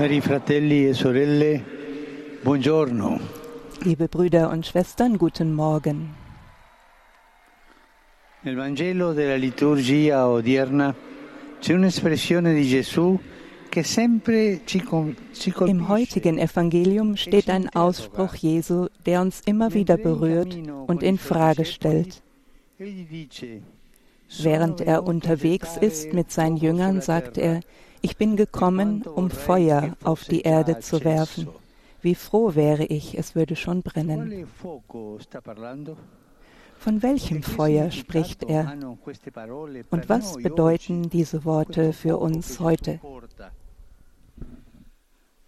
Cari fratelli e sorelle, buongiorno. Liebe Brüder und Schwestern, guten Morgen. Nel Vangelo della liturgia odierna c'è un'espressione di Gesù che sempre ci, ci Im heutigen Evangelium steht ein Ausspruch Jesu, der uns immer wieder berührt und in Frage stellt. Während er unterwegs ist mit seinen Jüngern, sagt er, ich bin gekommen, um Feuer auf die Erde zu werfen. Wie froh wäre ich, es würde schon brennen. Von welchem Feuer spricht er? Und was bedeuten diese Worte für uns heute?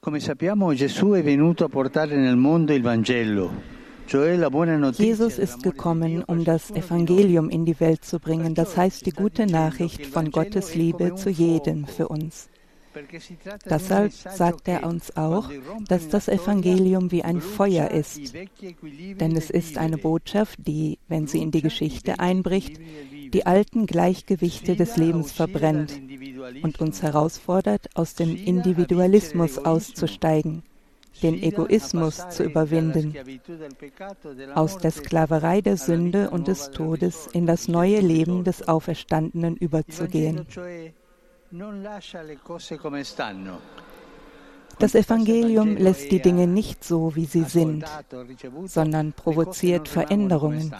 Come sappiamo, Gesù è venuto a portare nel mondo il Vangelo. Jesus ist gekommen, um das Evangelium in die Welt zu bringen, das heißt die gute Nachricht von Gottes Liebe zu jedem für uns. Deshalb sagt er uns auch, dass das Evangelium wie ein Feuer ist. Denn es ist eine Botschaft, die, wenn sie in die Geschichte einbricht, die alten Gleichgewichte des Lebens verbrennt und uns herausfordert, aus dem Individualismus auszusteigen den Egoismus zu überwinden, aus der Sklaverei der Sünde und des Todes in das neue Leben des Auferstandenen überzugehen. Das Evangelium lässt die Dinge nicht so, wie sie sind, sondern provoziert Veränderungen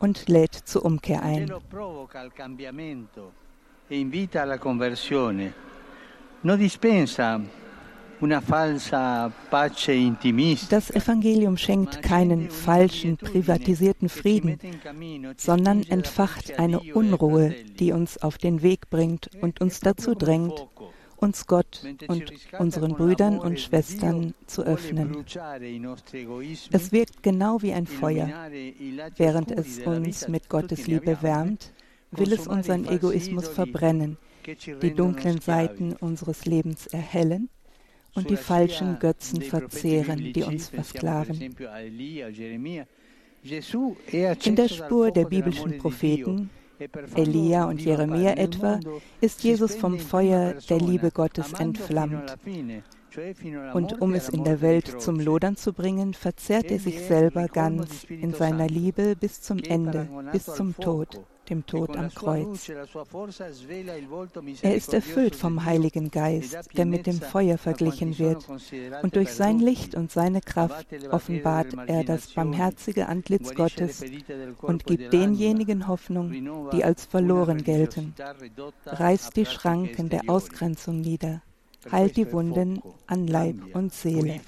und lädt zur Umkehr ein. Non dispensa das Evangelium schenkt keinen falschen, privatisierten Frieden, sondern entfacht eine Unruhe, die uns auf den Weg bringt und uns dazu drängt, uns Gott und unseren Brüdern und Schwestern zu öffnen. Es wirkt genau wie ein Feuer. Während es uns mit Gottes Liebe wärmt, will es unseren Egoismus verbrennen, die dunklen Seiten unseres Lebens erhellen und die falschen Götzen verzehren, die uns versklaven. In der Spur der biblischen Propheten, Elia und Jeremia etwa, ist Jesus vom Feuer der Liebe Gottes entflammt. Und um es in der Welt zum Lodern zu bringen, verzehrt er sich selber ganz in seiner Liebe bis zum Ende, bis zum Tod dem Tod am Kreuz. Er ist erfüllt vom Heiligen Geist, der mit dem Feuer verglichen wird, und durch sein Licht und seine Kraft offenbart er das barmherzige Antlitz Gottes und gibt denjenigen Hoffnung, die als verloren gelten, reißt die Schranken der Ausgrenzung nieder, heilt die Wunden an Leib und Seele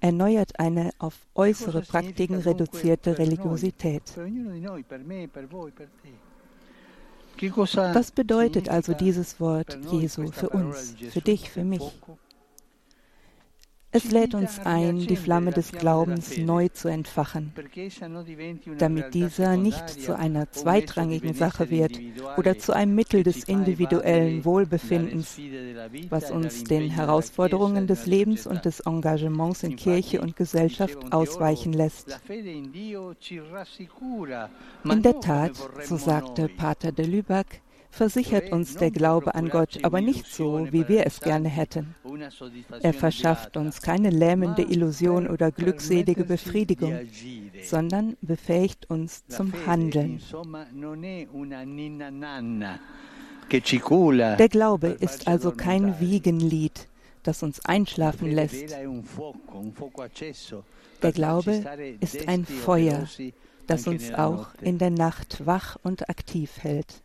erneuert eine auf äußere Praktiken reduzierte Religiosität. Was bedeutet also dieses Wort Jesu für uns, für dich, für mich? Es lädt uns ein, die Flamme des Glaubens neu zu entfachen, damit dieser nicht zu einer zweitrangigen Sache wird oder zu einem Mittel des individuellen Wohlbefindens, was uns den Herausforderungen des Lebens und des Engagements in Kirche und Gesellschaft ausweichen lässt. In der Tat, so sagte Pater de Lubac, versichert uns der Glaube an Gott, aber nicht so, wie wir es gerne hätten. Er verschafft uns keine lähmende Illusion oder glückselige Befriedigung, sondern befähigt uns zum Handeln. Der Glaube ist also kein Wiegenlied, das uns einschlafen lässt. Der Glaube ist ein Feuer, das uns auch in der Nacht wach und aktiv hält.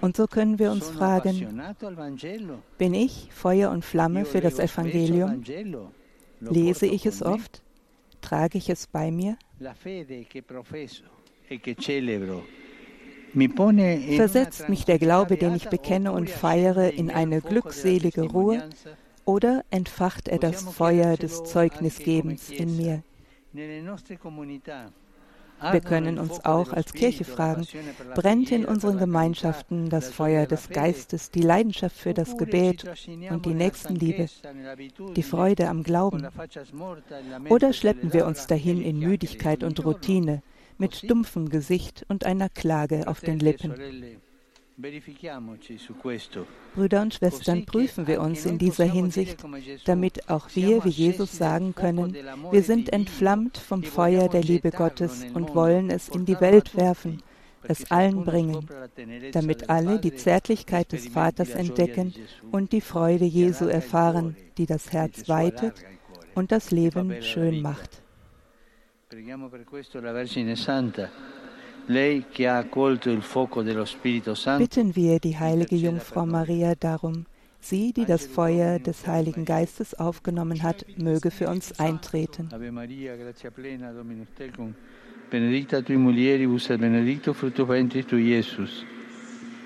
Und so können wir uns fragen, bin ich Feuer und Flamme für das Evangelium? Lese ich es oft? Trage ich es bei mir? E Versetzt mich der Glaube, den ich bekenne und feiere, in eine glückselige Ruhe oder entfacht er das Feuer des Zeugnisgebens in mir? Wir können uns auch als Kirche fragen, brennt in unseren Gemeinschaften das Feuer des Geistes, die Leidenschaft für das Gebet und die Nächstenliebe, die Freude am Glauben? Oder schleppen wir uns dahin in Müdigkeit und Routine, mit stumpfem Gesicht und einer Klage auf den Lippen? Brüder und Schwestern, prüfen wir uns in dieser Hinsicht, damit auch wir, wie Jesus, sagen können, wir sind entflammt vom Feuer der Liebe Gottes und wollen es in die Welt werfen, es allen bringen, damit alle die Zärtlichkeit des Vaters entdecken und die Freude Jesu erfahren, die das Herz weitet und das Leben schön macht. Preghiamo per questo la Vergine Santa Bitten wir die heilige Jungfrau Maria darum, sie, die das Feuer des Heiligen Geistes aufgenommen hat, möge für uns eintreten. Ave Maria, gratia plena, Dominus tecum, benedicta tui mulieribus et benedictus fructus ventris tui, Iesus.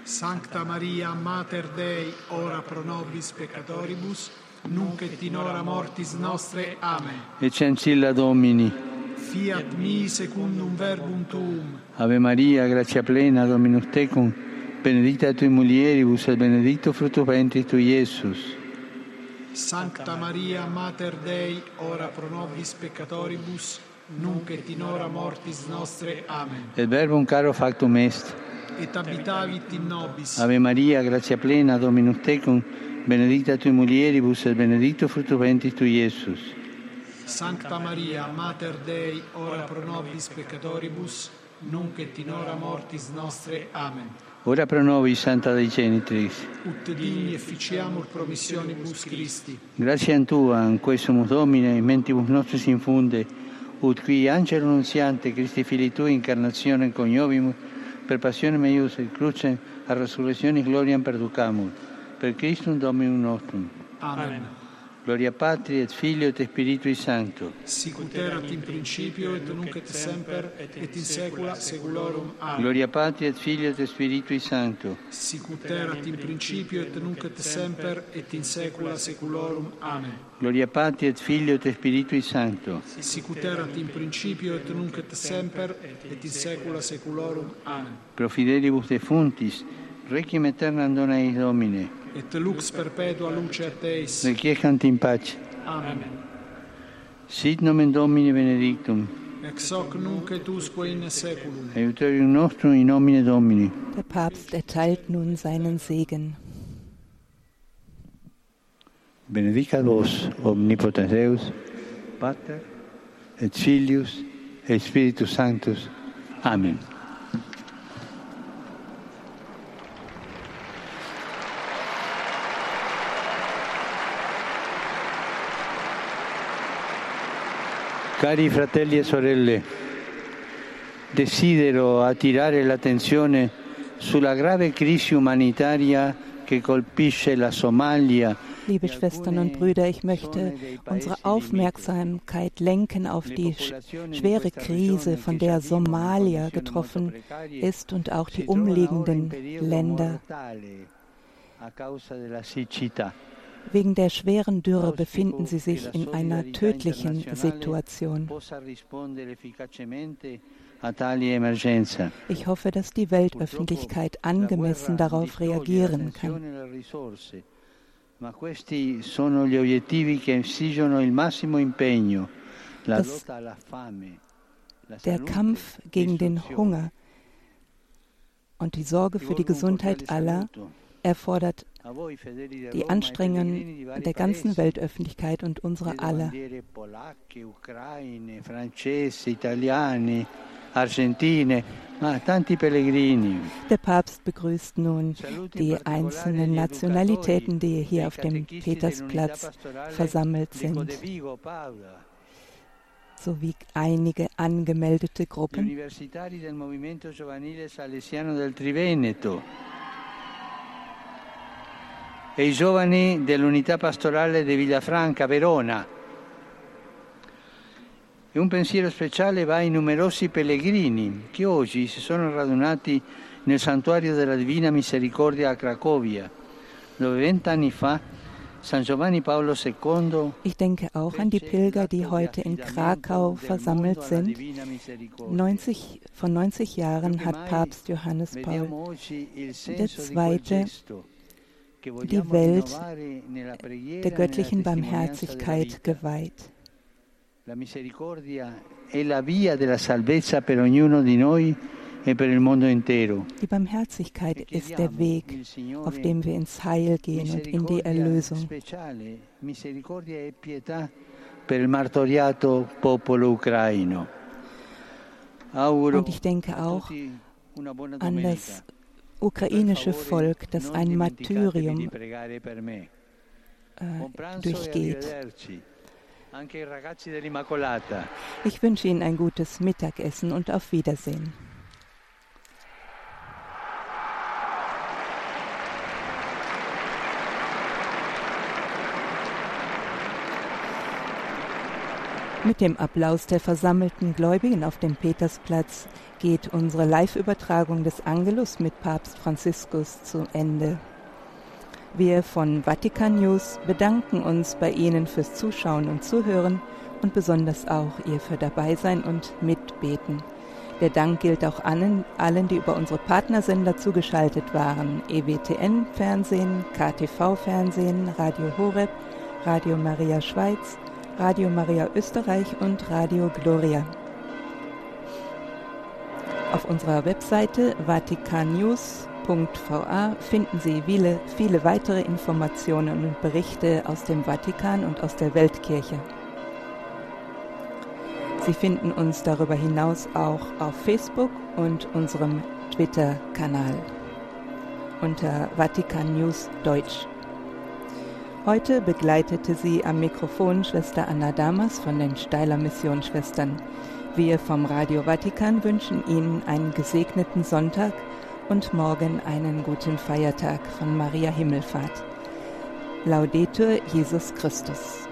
Sancta Maria, Mater Dei, ora pro nobis peccatoribus, nunc et in hora mortis nostre. Amen. Eccencilla Domini fiat mi secundum verbum tuum. Ave Maria, grazia plena, Dominus tecum, benedicta tui mulieribus et benedicto frutto ventris tui, Iesus. Sancta Maria, Mater Dei, ora pro nobis peccatoribus, nunc et in hora mortis nostre. Amen. Et verbum caro factum est. Et abitavit in nobis. Ave Maria, grazia plena, Dominus tecum, benedicta tui mulieribus et benedicto frutto ventris tui, Iesus. Sancta Maria, Mater Dei, ora pro nobis peccatoribus, nunc et in hora mortis nostre. Amen. Ora pro nobis, Santa Dei Genitrix. Ut digni efficiamur promissionibus Christi. Grazie a Tua, in questo Domine, mentibus nostris infunde, ut qui angelo nunziante, Christi Fili Tui, incarnazione coniovimus, per passione meius et crucem, a resurrezione gloriam perducamur. Per Christum Dominum nostrum. Amen. Amen. Gloria Patri et Filio et Spiritui Sancto. Sicut erat in principio et nunc et semper et in saecula saeculorum. Amen. Gloria Patri et Filio et Spiritui Sancto. Sicut erat in principio et nunc et semper et in saecula saeculorum. Amen. Gloria Patri et Filio et Spiritui Sancto. Sicut erat in principio et nunc et semper et in saecula saeculorum. Amen. Pro fidelibus defuntis, requiem aeternam dona eis Domine et lux perpetua luce a Teis. Requiescant in pace. Amen. Sit nomen Domini benedictum. Ex hoc nunc et usque in seculum. Aiuterium nostrum in nomine Domini. Der Papst erteilt nun seinen Segen. Benedicat vos omnipotens Deus, Pater et Filius et Spiritus Sanctus. Amen. Cari fratelli e sorelle, desidero attirare l'attenzione sulla grave crisi umanitaria che colpisce la Somalia. Liebe Schwestern und Brüder, ich möchte unsere Aufmerksamkeit lenken auf die schwere Krise, von der Somalia getroffen ist und auch die umliegenden Länder. Wegen der schweren Dürre befinden sie sich in einer tödlichen Situation. Ich hoffe, dass die Weltöffentlichkeit angemessen darauf reagieren kann. Das, der Kampf gegen den Hunger und die Sorge für die Gesundheit aller erfordert die Anstrengungen der ganzen Weltöffentlichkeit und unserer aller. Der Papst begrüßt nun die einzelnen Nationalitäten, die hier auf dem Petersplatz versammelt sind, sowie einige angemeldete Gruppen. E i giovani dell'unità pastorale di Villafranca, Verona. E un pensiero speciale va ai numerosi pellegrini che oggi si sono radunati nel santuario della Divina Misericordia a Cracovia, dove vent'anni fa San Giovanni Paolo II Ich denke auch an die Pilger, die heute in Krakau versammelt sind. 90, vor 90 Jahren hat Papst Johannes Paul II die Welt der göttlichen Barmherzigkeit geweiht. La misericordia è la via della salvezza per ognuno di noi e. Die Barmherzigkeit ist der Weg, auf dem wir ins Heil gehen und in die Erlösung. E. Und ich denke auch an das ukrainische Volk, das ein Martyrium äh, durchgeht. Ich wünsche Ihnen ein gutes Mittagessen und auf Wiedersehen. Mit dem Applaus der versammelten Gläubigen auf dem Petersplatz geht unsere Live-Übertragung des Angelus mit Papst Franziskus zu Ende. Wir von Vatikan News bedanken uns bei Ihnen fürs Zuschauen und Zuhören und besonders auch ihr für Dabeisein und Mitbeten. Der Dank gilt auch allen, allen, die über unsere Partnersender zugeschaltet waren. EWTN Fernsehen, KTV Fernsehen, Radio Horeb, Radio Maria Schweiz, Radio Maria Österreich und Radio Gloria. Auf unserer Webseite vatikannews.va finden Sie viele, viele weitere Informationen und Berichte aus dem Vatikan und aus der Weltkirche. Sie finden uns darüber hinaus auch auf Facebook und unserem Twitter-Kanal unter Vatikan News Deutsch. Heute begleitete sie am Mikrofon Schwester Anna Damas von den Steiler Missionsschwestern. Wir vom Radio Vatikan wünschen Ihnen einen gesegneten Sonntag und morgen einen guten Feiertag von Maria Himmelfahrt. Laudetur Jesus Christus.